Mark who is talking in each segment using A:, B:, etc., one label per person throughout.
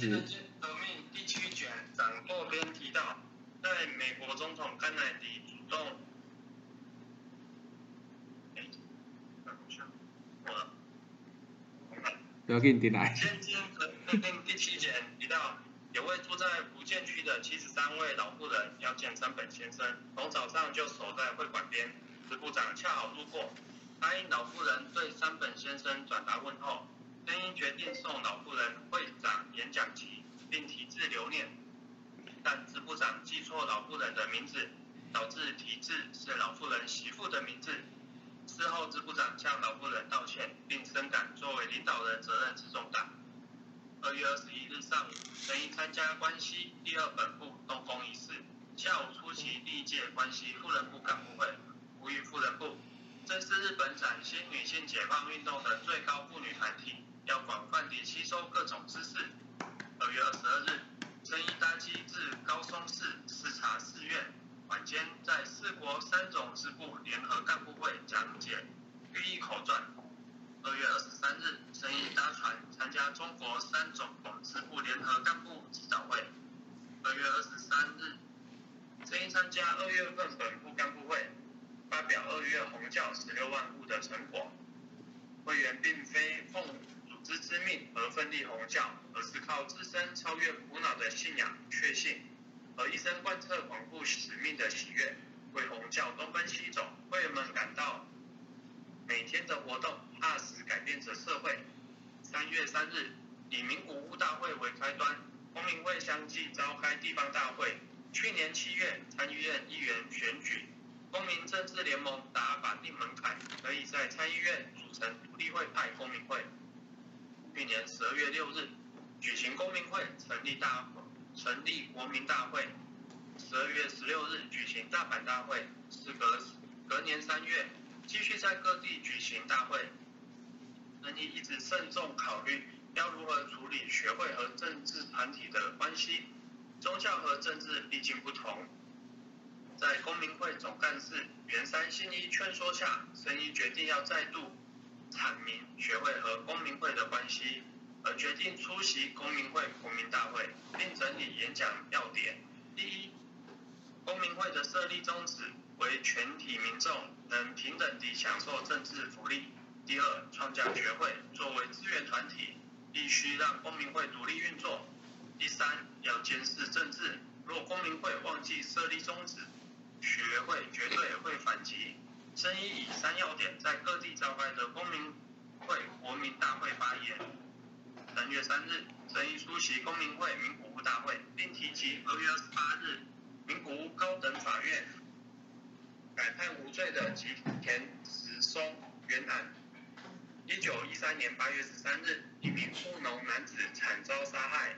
A: 始。
B: 革命第七卷掌舵边提到，在美国总统甘乃迪主动，哎，
A: 不要给你点来。
B: 先经革命第七卷提到，有位住在福建区的七十三位老妇人要见山本先生，从早上就守在会馆边。支部长恰好路过，答应老妇人对山本先生转达问候。声音决定送老妇人会长演讲集，并题字留念，但支部长记错老妇人的名字，导致题字是老妇人媳妇的名字。事后支部长向老妇人道歉，并深感作为领导人责任之重大。二月二十一日上午，声音参加关西第二本部动工仪式，下午出席第一届关西妇人部干部会，呼吁妇人部，这是日本崭新女性解放运动的最高妇女团体。要广泛地吸收各种知识。二月二十二日，生一搭机至高松市视察寺院，晚间在四国三种支部联合干部会讲解寓意口传。二月二十三日，生一搭船参加中国三种支部联合干部指导会。二月二十三日，陈毅参加二月份本部干部会，发表二月红教十六万户的成果。会员并非奉。知之命而奋力弘教，而是靠自身超越苦恼的信仰确信，而一生贯彻广布使命的喜悦，为弘教东奔西走。会人们感到每天的活动踏实改变着社会。三月三日，以名古屋大会为开端，公民会相继召开地方大会。去年七月，参议院议员选举，公民政治联盟达法定门槛，可以在参议院组成独立会派公民会。去年十二月六日举行公民会成立大成立国民大会，十二月十六日举行大阪大会，时隔隔年三月继续在各地举行大会。人义一直慎重考虑要如何处理学会和政治团体的关系，宗教和政治毕竟不同。在公民会总干事袁山新一劝说下，生一决定要再度。阐明学会和公民会的关系，而决定出席公民会国民大会，并整理演讲要点。第一，公民会的设立宗旨为全体民众能平等地享受政治福利。第二，创建学会作为资源团体，必须让公民会独立运作。第三，要监视政治，若公民会忘记设立宗旨，学会绝对会反击。生一以三要点在各地召开的公民会国民大会发言。三月三日，生一出席公民会名古屋大会，并提及二月二十八日名古屋高等法院改判无罪的吉田实松冤案。一九一三年八月十三日，一名务农男子惨遭杀害，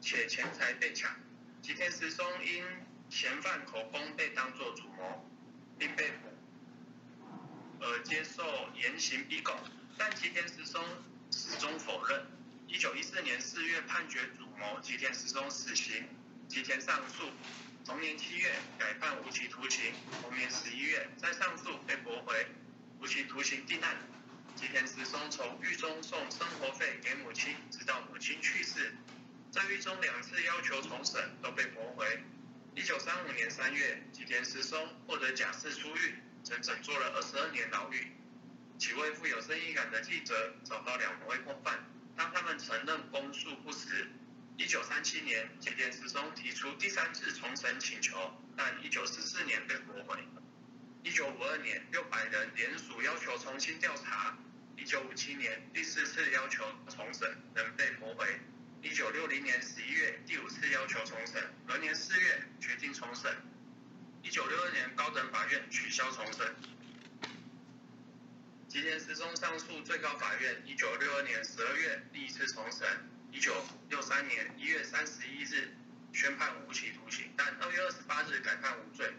B: 且钱财被抢。吉田实松因嫌犯口供被当作主谋，并被捕。而接受严刑逼供，但吉田实松始终否认。一九一四年四月判决主谋吉田实松死刑，吉田上诉，同年七月改判无期徒刑，同年十一月再上诉被驳回，无期徒刑定案。吉田实松从狱中送生活费给母亲，直到母亲去世，在狱中两次要求重审都被驳回。一九三五年三月，吉田实松获得假释出狱。整整坐了二十二年牢狱。几位富有正义感的记者找到两位共犯，当他们承认公诉不实。一九三七年，吉田实松提出第三次重审请求，但一九四四年被驳回。一九五二年，六百人联署要求重新调查。一九五七年，第四次要求重审，仍被驳回。一九六零年十一月，第五次要求重审，隔年四月决定重审。一九六二年，高等法院取消重审。吉田实松上诉最高法院，一九六二年十二月第一次重审。一九六三年一月三十一日宣判无期徒刑，但二月二十八日改判无罪。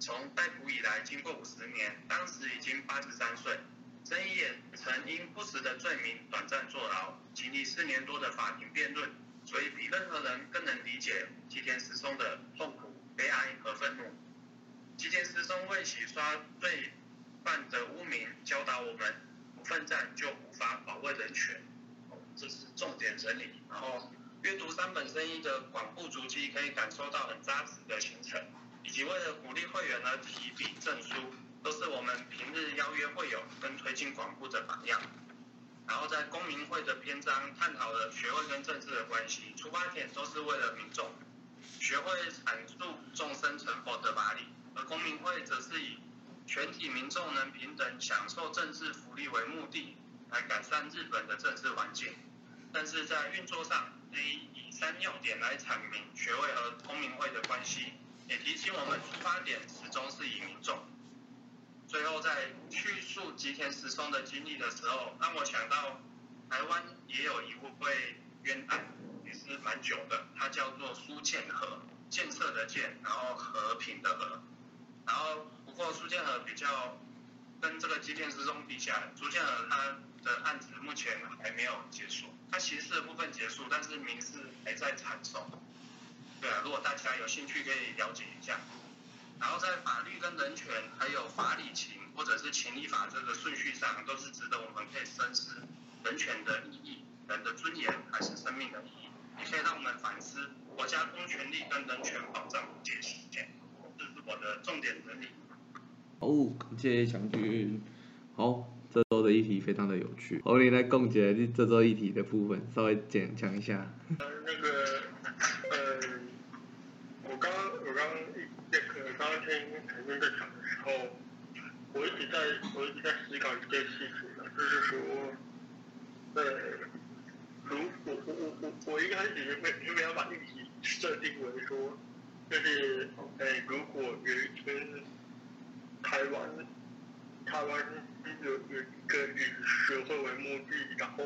B: 从逮捕以来，经过五十年，当时已经八十三岁。曾也曾因不实的罪名短暂坐牢，经历四年多的法庭辩论，所以比任何人更能理解吉田实松的痛苦、悲哀和愤怒。吉田师松为洗刷罪犯的污名，教导我们不奋战就无法保卫人权。这是重点整理。然后阅读三本生意的广布足迹，可以感受到很扎实的行程，以及为了鼓励会员而提笔证书，都是我们平日邀约会友跟推进广布的榜样。然后在公民会的篇章探讨了学会跟政治的关系，出发点都是为了民众，学会阐述众生成佛的法理，而公民会则是以全体民众能平等享受政治福利为目的，来改善日本的政治环境。但是在运作上，以以三要点来阐明学会和公民会的关系，也提醒我们出发点始终是以民众。最后在叙述吉田石松的经历的时候，让我想到台湾也有一位冤案，也是蛮久的，它叫做苏建和，建设的建，然后和平的和，然后不过苏建和比较跟这个机电之中比起来，苏建和他的案子目前还没有结束，他刑事的部分结束，但是民事还在缠手。对啊，如果大家有兴趣可以了解一下。然后在法律跟人权，还有法理情或者是情理法这个顺序上，都是值得我们可以深思人权的意义、人的尊严还是生命的意义，也可以让我们反思国家公权力跟人权保障界限。这是我的重点整理。
A: 哦，感谢将军。好，这周的议题非常的有趣。我你来共结这周议题的部分，稍微简讲一下。
C: 那个，呃，我刚我刚那个刚刚听陈军在讲的时候，我一直在我一直在思考一件事情啊，就是说，呃，如我我我我我一开始原本原本要把议题设定为说，就是呃，如果有一天台湾台湾有有一个以学会为目的，然后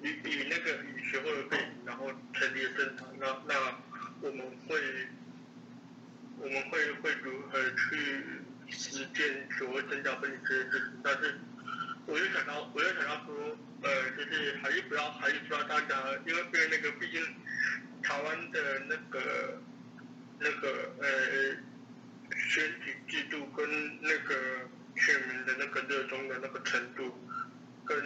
C: 以以那个以学会为背景，然后成立政党，那那我们会我们会会如何去实践所谓增加分离这件事情？但是我就想到，我就想到说，呃，就是还是不要，还是不要大家，因为因为那个毕竟台湾的那个那个呃选举制度跟那个选民的那个热衷的那个程度，跟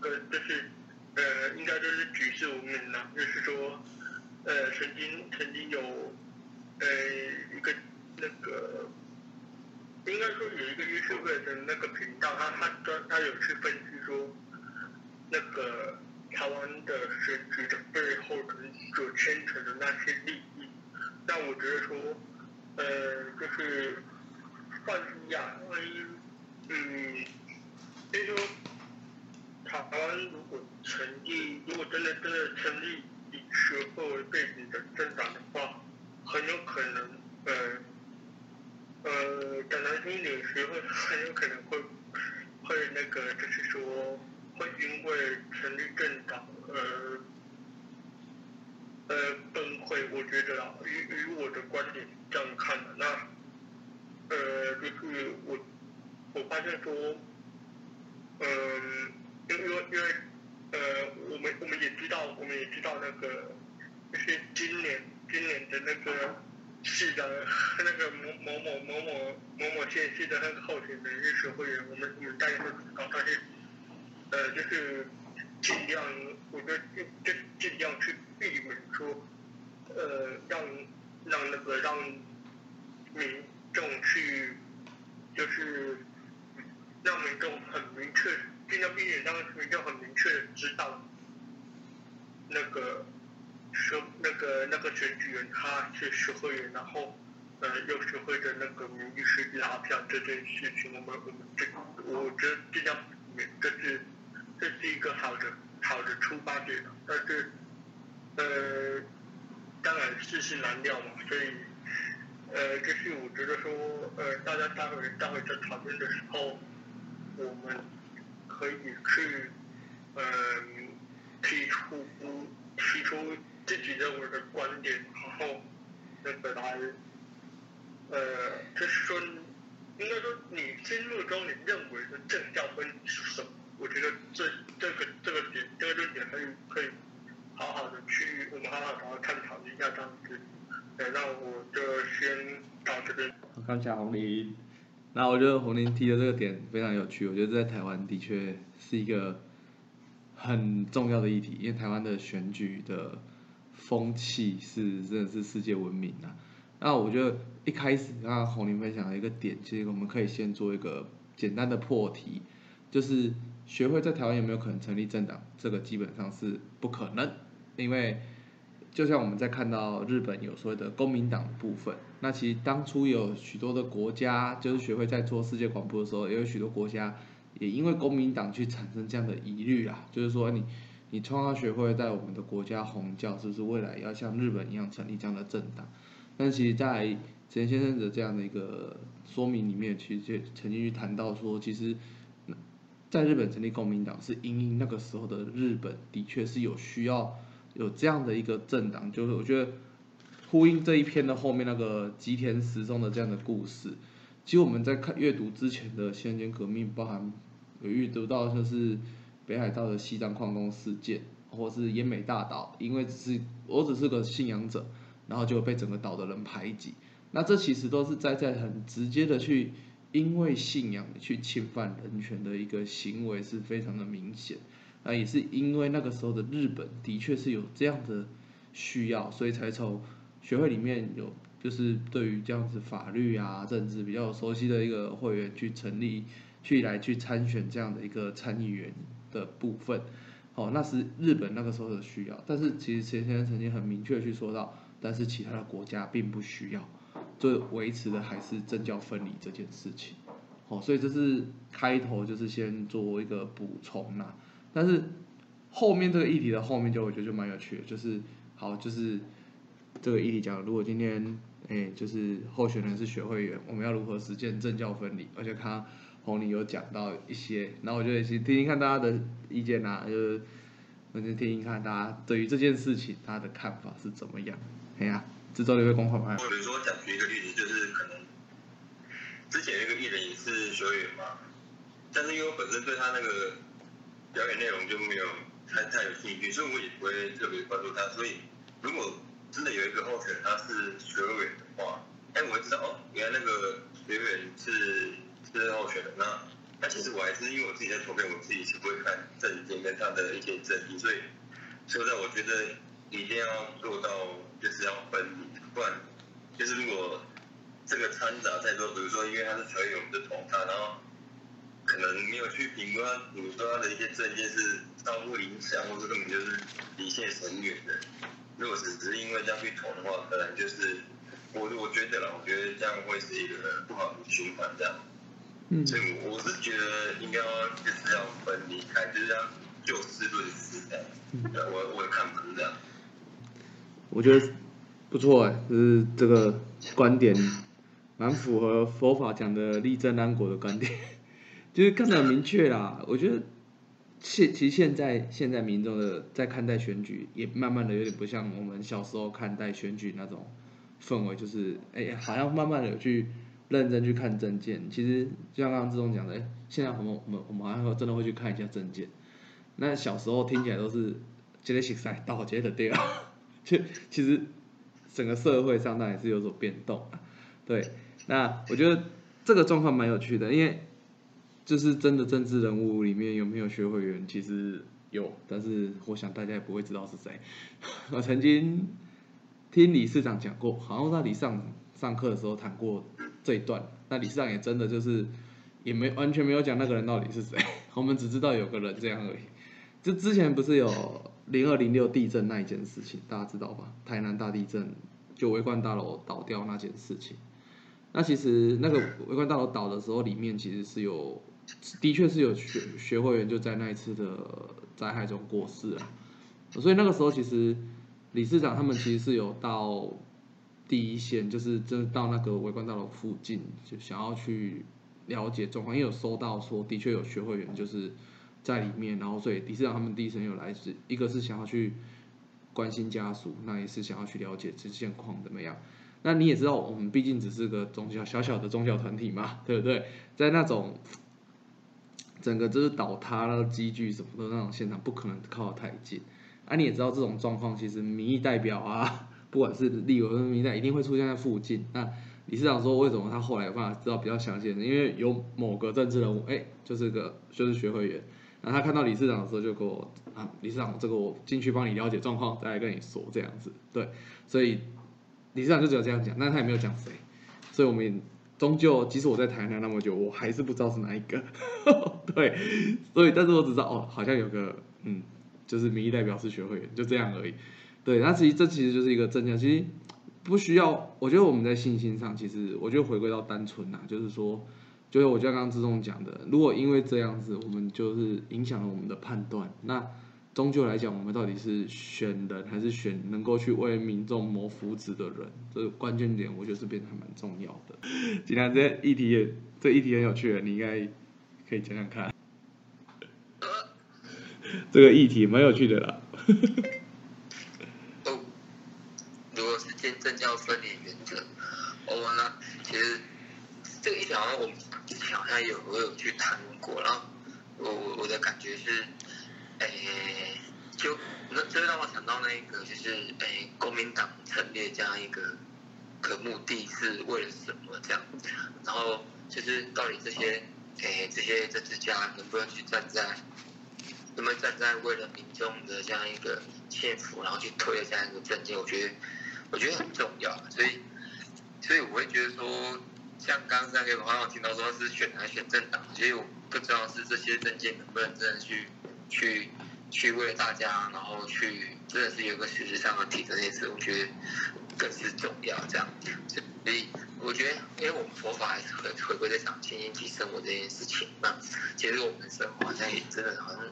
C: 跟就是呃应该就是举世无名啦，就是说呃曾经曾经有呃一个那个。应该说有一个 YouTube 的那个频道，他他专他有去分析说，那个台湾的选举的背后的所牵扯的那些利益，那我觉得说，呃，就是万一呀，万一，嗯，就是说，台湾如果成立，如果真的真的成立以学会为背景的政党的话，很有可能，呃。呃，讲难听一点，学会很有可能会会那个，就是说会因为成立政党而呃崩溃。我觉得啊，以以我的观点这样看的，那，就是我我发现说，嗯，因为因为因为呃，我们我们也知道，我们也知道那个就是今年今年的那个。是的，那个某某某某某某某县市的那个候选人是学会员，我们我们大家都知道，但是呃，就是尽量，我觉得就就尽量去避免说，呃，让让那个让民众去，就是让民众很明确，尽量避免让民众很明确的知道那个。说那个那个选举人他是学会员，然后呃又学会的那个名义是拉票这件事情，我们我们这我觉得尽量这是这是一个好的好的出发点，但是呃当然世事难料嘛，所以呃就是我觉得说呃大家待会待会在讨论的时候，我们可以去呃提出提出。自己认为的观点，然后那个来，呃，就是说，应该说你心目中你认为的正教分是什么？我觉得这这个这个点这个论点可以可以好好的去我们好好的探讨一下这样子。那我就先到这边。
A: 感谢红林。那我觉得红林提的这个点非常有趣，我觉得在台湾的确是一个很重要的议题，因为台湾的选举的。风气是真的是世界闻名的。那我觉得一开始刚刚红林分享的一个点，其实我们可以先做一个简单的破题，就是学会在台湾有没有可能成立政党？这个基本上是不可能，因为就像我们在看到日本有所谓的公民党部分，那其实当初有许多的国家，就是学会在做世界广播的时候，也有许多国家也因为公民党去产生这样的疑虑啊，就是说你你创造学会在我们的国家红教，是不是未来要像日本一样成立这样的政党？但其实，在陈先生的这样的一个说明里面，其实就曾经去谈到说，其实，在日本成立公民党是因应那个时候的日本的确是有需要有这样的一个政党，就是我觉得呼应这一篇的后面那个吉田时中的这样的故事。其实我们在看阅读之前的先间革命，包含有阅读到就是北海道的西藏矿工事件，或是奄美大岛，因为只是我只是个信仰者。然后就被整个岛的人排挤，那这其实都是在在很直接的去因为信仰去侵犯人权的一个行为是非常的明显，那也是因为那个时候的日本的确是有这样的需要，所以才从学会里面有就是对于这样子法律啊政治比较熟悉的一个会员去成立去来去参选这样的一个参议员的部分，哦，那是日本那个时候的需要，但是其实前先生曾经很明确去说到。但是其他的国家并不需要，就维持的还是政教分离这件事情，哦，所以这是开头，就是先做一个补充啦。但是后面这个议题的后面就我觉得就蛮有趣的，就是好，就是这个议题讲，如果今天哎，就是候选人是学会员，我们要如何实践政教分离？而且看红林有讲到一些，然后我就得先听听看大家的意见啊，就是我先听听看大家对于这件事情他的看法是怎么样。哎呀，这周的一个公款
D: 牌。比如说，讲举一个例子，就是可能之前那个艺人也是学员嘛，但是因为我本身对他那个表演内容就没有太太有兴趣，所以我也不会特别关注他。所以如果真的有一个候选他是学员的话，哎，我会知道哦，原来那个学员是是候选人。那那其实我还是因为我自己在投票，我自己是不会看证件跟他的一些证据，所以所以我觉得一定要做到。就是要分，不然就是如果这个掺杂太多，比如说因为他是球员，我们就投他，然后可能没有去评估他，比如说他的一些证件是超乎影响，或者根本就是离线很远的。如果只是因为这样去投的话，可能就是我我觉得啦，我觉得这样会是一个不好的循环，这样。嗯。所以我是觉得应该要就是要分离开，就是要就事论事这样。我我的看法是这样。
A: 我觉得不错哎，就是这个观点蛮符合佛法讲的立正安国的观点，就是更加明确啦。我觉得现其实现在现在民众的在看待选举，也慢慢的有点不像我们小时候看待选举那种氛围，就是哎，好像慢慢的有去认真去看证件。其实就像刚刚志忠讲的，现在我们我们我们好像真的会去看一下证件。那小时候听起来都是接着洗赛，到接着对啊。就其实整个社会上，那也是有所变动啊。对，那我觉得这个状况蛮有趣的，因为就是真的政治人物里面有没有学会员，其实有，但是我想大家也不会知道是谁。我曾经听理事长讲过，好像在理事长上课的时候谈过这一段。那理事长也真的就是也没完全没有讲那个人到底是谁，我们只知道有个人这样而已。就之前不是有。零二零六地震那一件事情，大家知道吧？台南大地震就围观大楼倒掉那件事情。那其实那个围观大楼倒的时候，里面其实是有，的确是有学学会员就在那一次的灾害中过世了。所以那个时候，其实理事长他们其实是有到第一线，就是真到那个围观大楼附近，就想要去了解状况，因为有收到说的确有学会员就是。在里面，然后所以理事长他们第一层有来是，一个是想要去关心家属，那也是想要去了解这现况怎么样。那你也知道，我们毕竟只是个宗教小小的宗教团体嘛，对不对？在那种整个就是倒塌了积聚什么的那种现场，不可能靠得太近。啊，你也知道这种状况，其实民意代表啊，不管是立委或民代，一定会出现在附近。那理事长说，为什么他后来有办法知道比较详细？因为有某个政治人物，哎，就是个就是学会员。然后他看到理事长的时候，就给我啊，理事长，这个我进去帮你了解状况，再来跟你说这样子，对，所以理事长就只有这样讲，但他也没有讲谁，所以我们也终究，即使我在台南那么久，我还是不知道是哪一个，对，所以但是我只知道哦，好像有个嗯，就是民意代表是学会员，就这样而已，对，那其实这其实就是一个正向，其实不需要，我觉得我们在信心上，其实我觉得回归到单纯呐，就是说。就是我就刚刚志忠讲的，如果因为这样子，我们就是影响了我们的判断，那终究来讲，我们到底是选人还是选能够去为民众谋福祉的人，这个关键点，我觉得是变得还蛮重要的。今天这议题也，这议题很有趣，你应该可以讲讲看。这个议题蛮有趣的啦。
E: 哦，如果是见证要分离原则，我们呢，其实这个议题好像我们。之前好像有我有去谈过，然后我我我的感觉是，诶，就那这让我想到那一个就是诶，国民党成立这样一个个目的是为了什么这样，然后就是到底这些诶这些政治家能不能去站在，能不能站在为了民众的这样一个幸福，然后去推这样一个政见，我觉得我觉得很重要，所以所以我会觉得说。像刚刚那个朋友听到说是选来选政党，所以我不知道是这些证件能不能真的去去去为了大家，然后去真的是有个实质上的提这件事，我觉得更是重要。这样，所以我觉得，因为我们佛法还是回回归在讲清净体生活这件事情，那其实我们生活好像也真的好像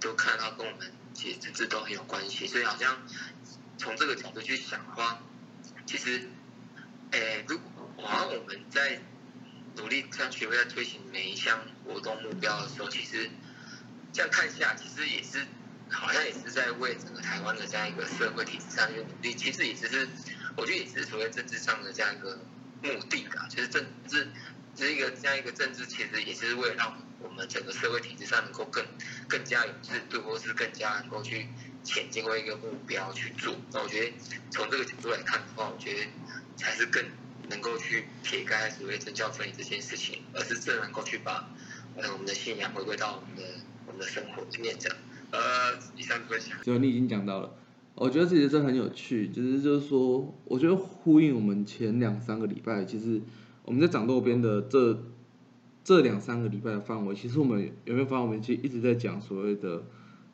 E: 都看到跟我们其实这都很有关系，所以好像从这个角度去想的话，其实，诶，如果好像我们在努力像学会在推行每一项活动目标的时候，其实这样看下，其实也是好像也是在为整个台湾的这样一个社会体制上去努力。其实也只是，我觉得也是所谓政治上的这样一个目的啊。其实政治这一个这样一个政治，其实也是为了让我们整个社会体制上能够更更加有制度，或是更加能够去前进为一个目标去做。那我觉得从这个角度来看的话，我觉得才是更。能够去撇开所谓政教分离这件事情，而是更能够去把呃我们的信仰回归到我们的的生活经验这样。呃，以上分享。
A: 就你已经讲到了，我觉得其实这很有趣，就是就是说，我觉得呼应我们前两三个礼拜，其实我们在掌舵边的这这两三个礼拜的范围，其实我们有没有发现，我们其实一直在讲所谓的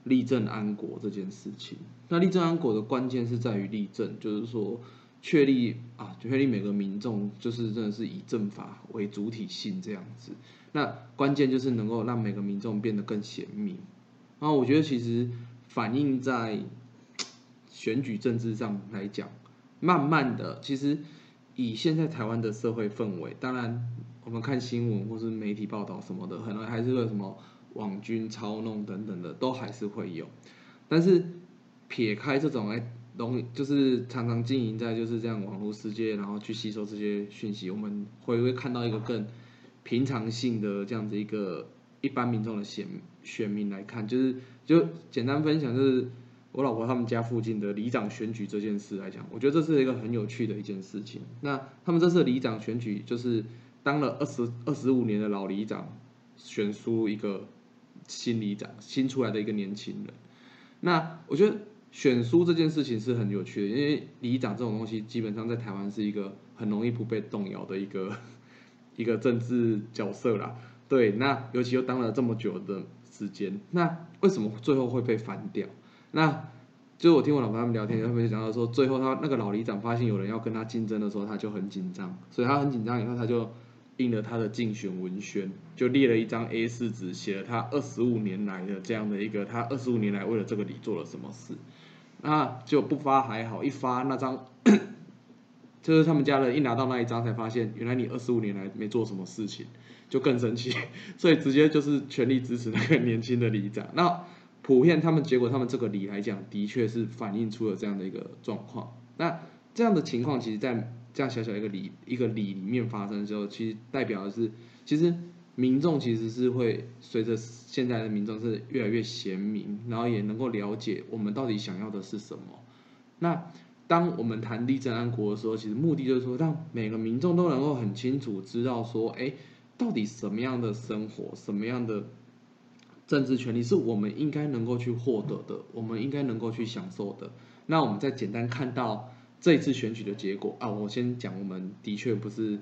A: 立正安国这件事情。那立正安国的关键是在于立正，就是说。确立啊，确立每个民众就是真的是以政法为主体性这样子。那关键就是能够让每个民众变得更贤明。然后我觉得其实反映在选举政治上来讲，慢慢的，其实以现在台湾的社会氛围，当然我们看新闻或是媒体报道什么的，可能还是会什么网军操弄等等的，都还是会有。但是撇开这种哎。容易就是常常经营在就是这样网络世界，然后去吸收这些讯息，我们会不会看到一个更平常性的这样子一个一般民众的选选民来看，就是就简单分享，就是我老婆他们家附近的里长选举这件事来讲，我觉得这是一个很有趣的一件事情。那他们这次里长选举就是当了二十二十五年的老里长选出一个新里长，新出来的一个年轻人。那我觉得。选书这件事情是很有趣的，因为里长这种东西基本上在台湾是一个很容易不被动摇的一个一个政治角色啦。对，那尤其又当了这么久的时间，那为什么最后会被翻掉？那就我听我老婆他们聊天，他们就讲到说，最后他那个老里长发现有人要跟他竞争的时候，他就很紧张，所以他很紧张，以后他就印了他的竞选文宣，就列了一张 A 四纸，写了他二十五年来的这样的一个，他二十五年来为了这个里做了什么事。那就不发还好，一发那张，就是他们家人一拿到那一张，才发现原来你二十五年来没做什么事情，就更生气，所以直接就是全力支持那个年轻的里长。那普遍他们结果，他们这个里来讲，的确是反映出了这样的一个状况。那这样的情况，其实，在这样小小一个里一个里里面发生的时候，其实代表的是，其实。民众其实是会随着现在的民众是越来越贤明，然后也能够了解我们到底想要的是什么。那当我们谈立正安国的时候，其实目的就是说，让每个民众都能够很清楚知道说，哎，到底什么样的生活，什么样的政治权利是我们应该能够去获得的，我们应该能够去享受的。那我们再简单看到这一次选举的结果啊，我先讲，我们的确不是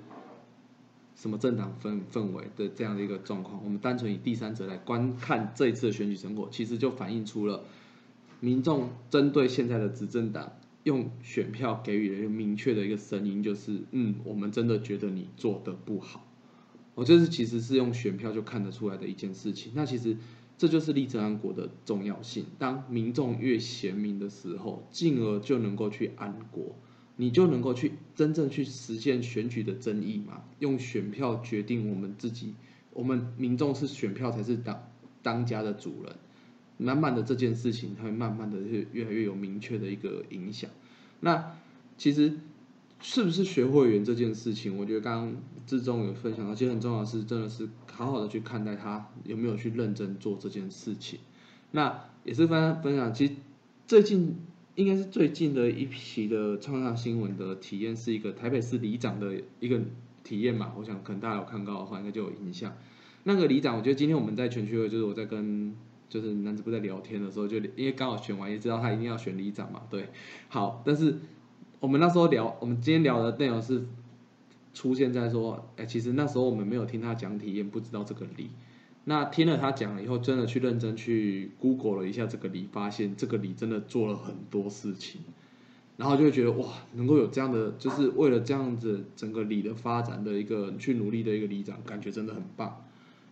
A: 什么政党氛氛围的这样的一个状况，我们单纯以第三者来观看这一次的选举成果，其实就反映出了民众针对现在的执政党用选票给予了一个明确的一个声音，就是嗯，我们真的觉得你做的不好。我这是其实是用选票就看得出来的一件事情。那其实这就是立正安国的重要性。当民众越贤明的时候，进而就能够去安国，你就能够去真正去实现选举的争议嘛。用选票决定我们自己，我们民众是选票才是当当家的主人。慢慢的这件事情，它会慢慢的越越来越有明确的一个影响。那其实。是不是学会员这件事情？我觉得刚刚志忠有分享到，其实很重要是，真的是好好的去看待他有没有去认真做这件事情。那也是分分享，其实最近应该是最近的一批的创上新闻的体验，是一个台北市里长的一个体验嘛。我想可能大家有看到的话，应该就有印象。那个里长，我觉得今天我们在全区会，就是我在跟就是男子部在聊天的时候，就因为刚好选完，也知道他一定要选里长嘛。对，好，但是。我们那时候聊，我们今天聊的内容是出现在说，哎，其实那时候我们没有听他讲体验，不知道这个理。那听了他讲了以后，真的去认真去 Google 了一下这个理，发现这个理真的做了很多事情，然后就会觉得哇，能够有这样的，就是为了这样子整个理的发展的一个去努力的一个里长，感觉真的很棒。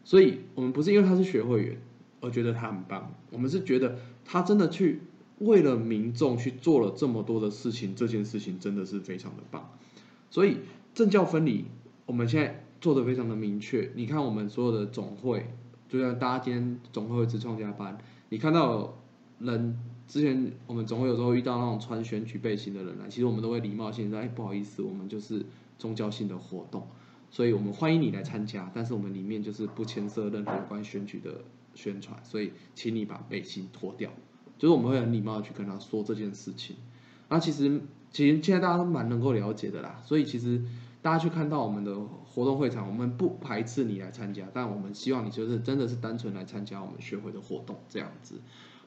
A: 所以我们不是因为他是学会员而觉得他很棒，我们是觉得他真的去。为了民众去做了这么多的事情，这件事情真的是非常的棒。所以政教分离，我们现在做的非常的明确。你看我们所有的总会，就像大家今天总会自创加班，你看到人之前我们总会有时候遇到那种穿选举背心的人来，其实我们都会礼貌性说：“哎，不好意思，我们就是宗教性的活动，所以我们欢迎你来参加，但是我们里面就是不牵涉任何有关选举的宣传，所以请你把背心脱掉。”就是我们会很礼貌的去跟他说这件事情，那其实其实现在大家都蛮能够了解的啦，所以其实大家去看到我们的活动会场，我们不排斥你来参加，但我们希望你就是真的是单纯来参加我们学会的活动这样子。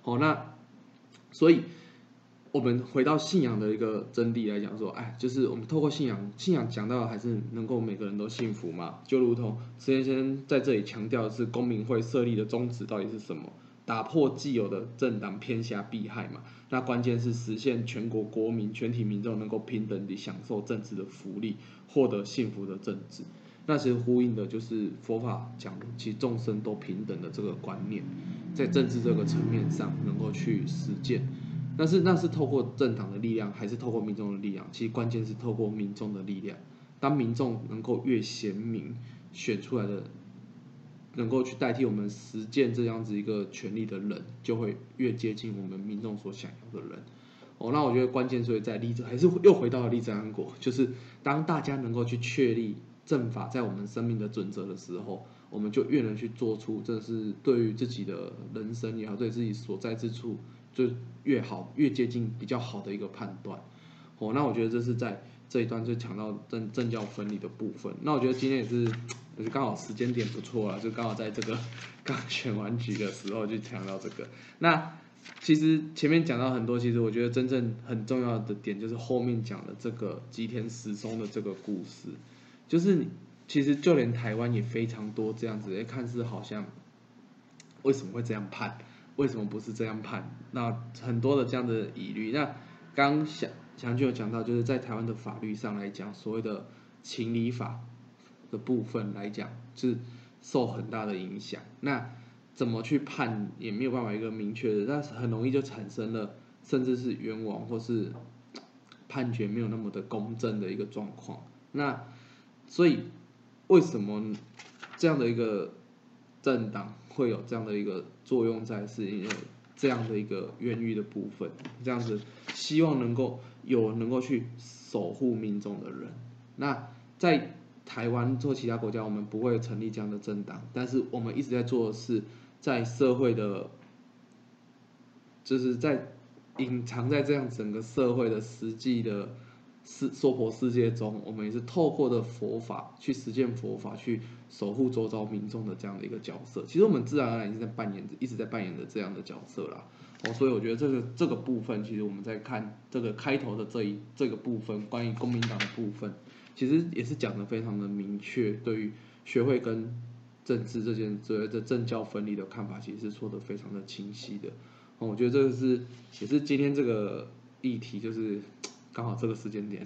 A: 好，那所以我们回到信仰的一个真谛来讲说，哎，就是我们透过信仰，信仰讲到还是能够每个人都幸福嘛，就如同石先生在这里强调的是公民会设立的宗旨到底是什么？打破既有的政党偏狭避害嘛，那关键是实现全国国民全体民众能够平等地享受政治的福利，获得幸福的政治。那其实呼应的就是佛法讲，其实众生都平等的这个观念，在政治这个层面上能够去实践。但是那是透过政党的力量，还是透过民众的力量？其实关键是透过民众的力量。当民众能够越贤明，选出来的。能够去代替我们实践这样子一个权利的人，就会越接近我们民众所想要的人。哦，那我觉得关键所以在立正，还是又回到了立正安国，就是当大家能够去确立正法在我们生命的准则的时候，我们就越能去做出这是对于自己的人生也好，对自己所在之处就越好，越接近比较好的一个判断。哦，那我觉得这是在这一段就讲到政政教分离的部分。那我觉得今天也是。就是刚好时间点不错啊，就刚好在这个 刚选完局的时候就讲到这个。那其实前面讲到很多，其实我觉得真正很重要的点就是后面讲的这个吉田石松的这个故事，就是其实就连台湾也非常多这样子，看似好像为什么会这样判，为什么不是这样判？那很多的这样的疑虑。那刚想想就有讲到，就是在台湾的法律上来讲，所谓的情理法。的部分来讲是受很大的影响，那怎么去判也没有办法一个明确的，但是很容易就产生了甚至是冤枉或是判决没有那么的公正的一个状况。那所以为什么这样的一个政党会有这样的一个作用在，是因为这样的一个冤狱的部分，这样子希望能够有能够去守护民众的人，那在。台湾做其他国家，我们不会成立这样的政党，但是我们一直在做的是，在社会的，就是在隐藏在这样整个社会的实际的世娑婆世界中，我们也是透过的佛法去实践佛法，去守护周遭民众的这样的一个角色。其实我们自然而然已经在扮演着，一直在扮演着这样的角色啦。哦，所以我觉得这个这个部分，其实我们在看这个开头的这一这个部分，关于公民党的部分，其实也是讲的非常的明确，对于学会跟政治这件所谓的政教分离的看法，其实是说的非常的清晰的。哦，我觉得这个是也是今天这个议题，就是刚好这个时间点，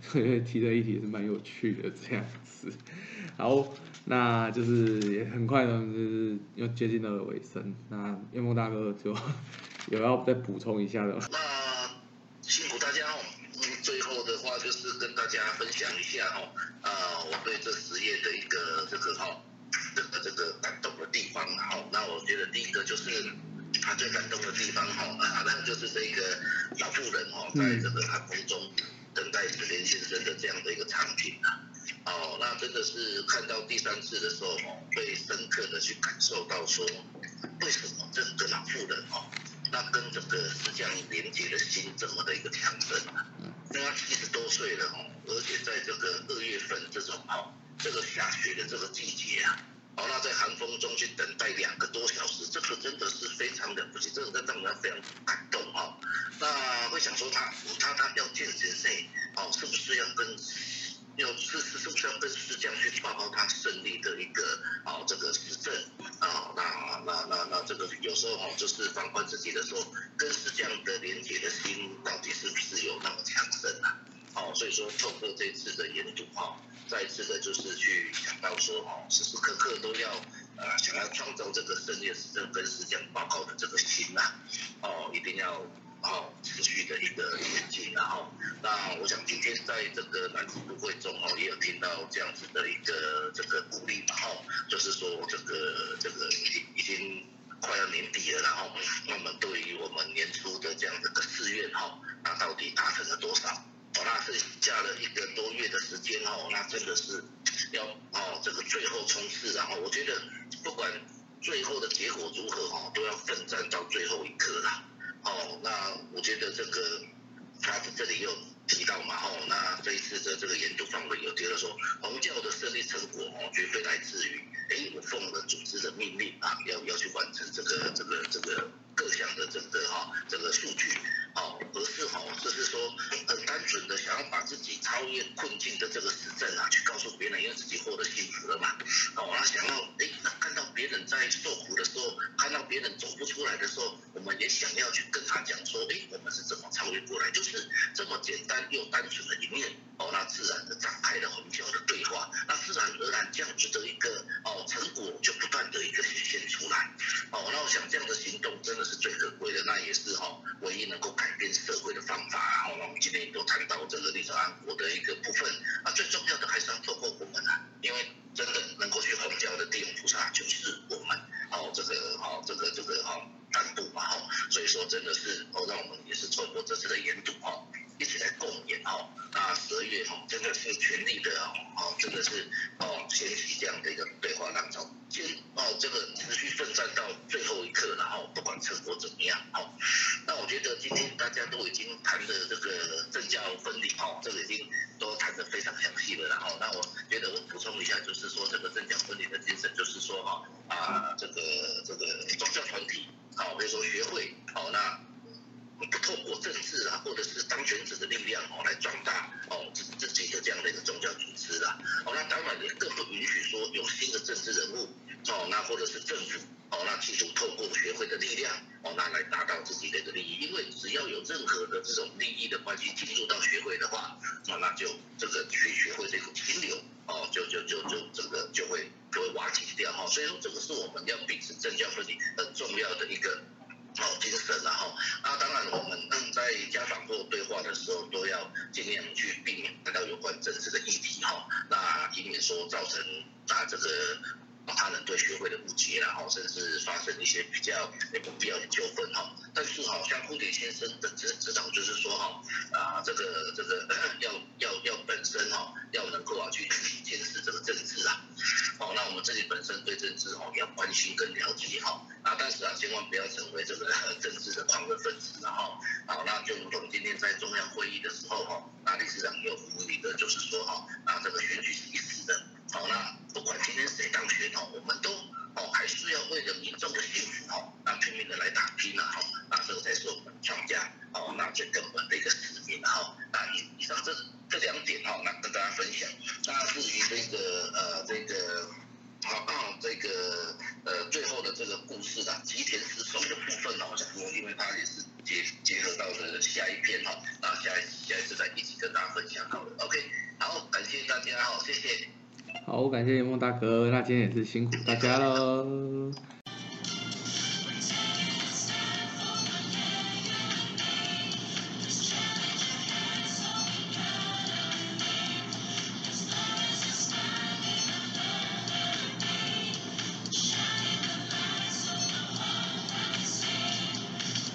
A: 所以提的议题是蛮有趣的这样子。好，那就是也很快呢，就是又接近了尾声。那叶梦大哥就有要再补充一下的？
F: 那辛苦大家哦。最后的话就是跟大家分享一下哦，呃，我对这实业的一个这个哈，这个这个感动的地方好。那我觉得第一个就是他最感动的地方哈，啊，那就是这个老妇人哦，在这个寒风中等待石莲先生的这样的一个场景啊。哦，那真的是看到第三次的时候哦，会深刻的去感受到说，为什么这个老妇人哦。那跟这个石匠连接的心这么的一个强盛啊，那他七十多岁了哦，而且在这个二月份这种哦，这个下雪的这个季节啊，哦，那在寒风中去等待两个多小时，这个真的是非常了不起，这个让人非常感动哦。那会想说他他他要见神圣哦，是不是要跟？要是是是不是要跟师匠去报告他胜利的一个哦这个实证啊？那那那那这个有时候哦，就是反观自己的时候，跟师匠的连接的心到底是不是有那么强盛啊？哦，所以说透过这次的研读哈，再一次的就是去想到说哦，时时刻刻都要呃想要创造这个胜利实证跟师匠报告的这个心呐，哦一定要。哦持续的一个演进，然后那我想今天在这个南湖都会中哦，也有听到这样子的一个这个鼓励，然后就是说这个这个已已经快要年底了，然后那么对于我们年初的这样的个誓愿哈，那到底达成了多少？哦，那剩下了一个多月的时间哦，那真的是要哦这个最后冲刺，然后我觉得不管最后的结果如何哦，都要奋战到最后一刻啦。哦，那我觉得这个他这里又提到嘛，哦，那这一次的这个研究方面有提到说，红教的胜利成果哦，绝非来自于哎我奉了组织的命令啊，要要去完成这个这个这个各项的这个哈这个数据。哦，而是哈，就是说很单纯的想要把自己超越困境的这个实证啊，去告诉别人，因为自己获得幸福了嘛。哦，那想要哎，看到别人在受苦的时候，看到别人走不出来的时候，我们也想要去跟他讲说，哎，我们是怎么超越过来，就是这么简单又单纯的一面。哦，哦，来壮大哦自自己的这样的一个宗教组织啦，哦，那当然也更不允许说有新的政治人物哦，那或者是政府哦，那企图透过学会的力量哦，那来达到自己的一个利益，因为只要有任何的这种利益的关系进入到学会的话，哦，那就这个学学会这股清流哦，就就就就整个就会就会瓦解掉哈，所以说这个是我们要秉持政教分离很重要的一个。好，精神然后，那当然我们嗯在家长或对话的时候，都要尽量去避免谈到有关政治的议题哈，那以免说造成啊这个他人对学会的误解，然后甚至发生一些比较不必要的纠纷哈。但是好像蝴蝶先生的指指导就是说哈，啊这个这个 要要要本身哈要能够啊去监视这个政治啊，好，那我们自己本身对政治哦要关心跟了解哈。啊，但是啊千万不要成为这个 政治的狂热分子然后好，那就如同今天在中央会议的时候哈，那理事长有呼吁的，就是说哈啊这个选举
A: 今天也是辛苦大家喽。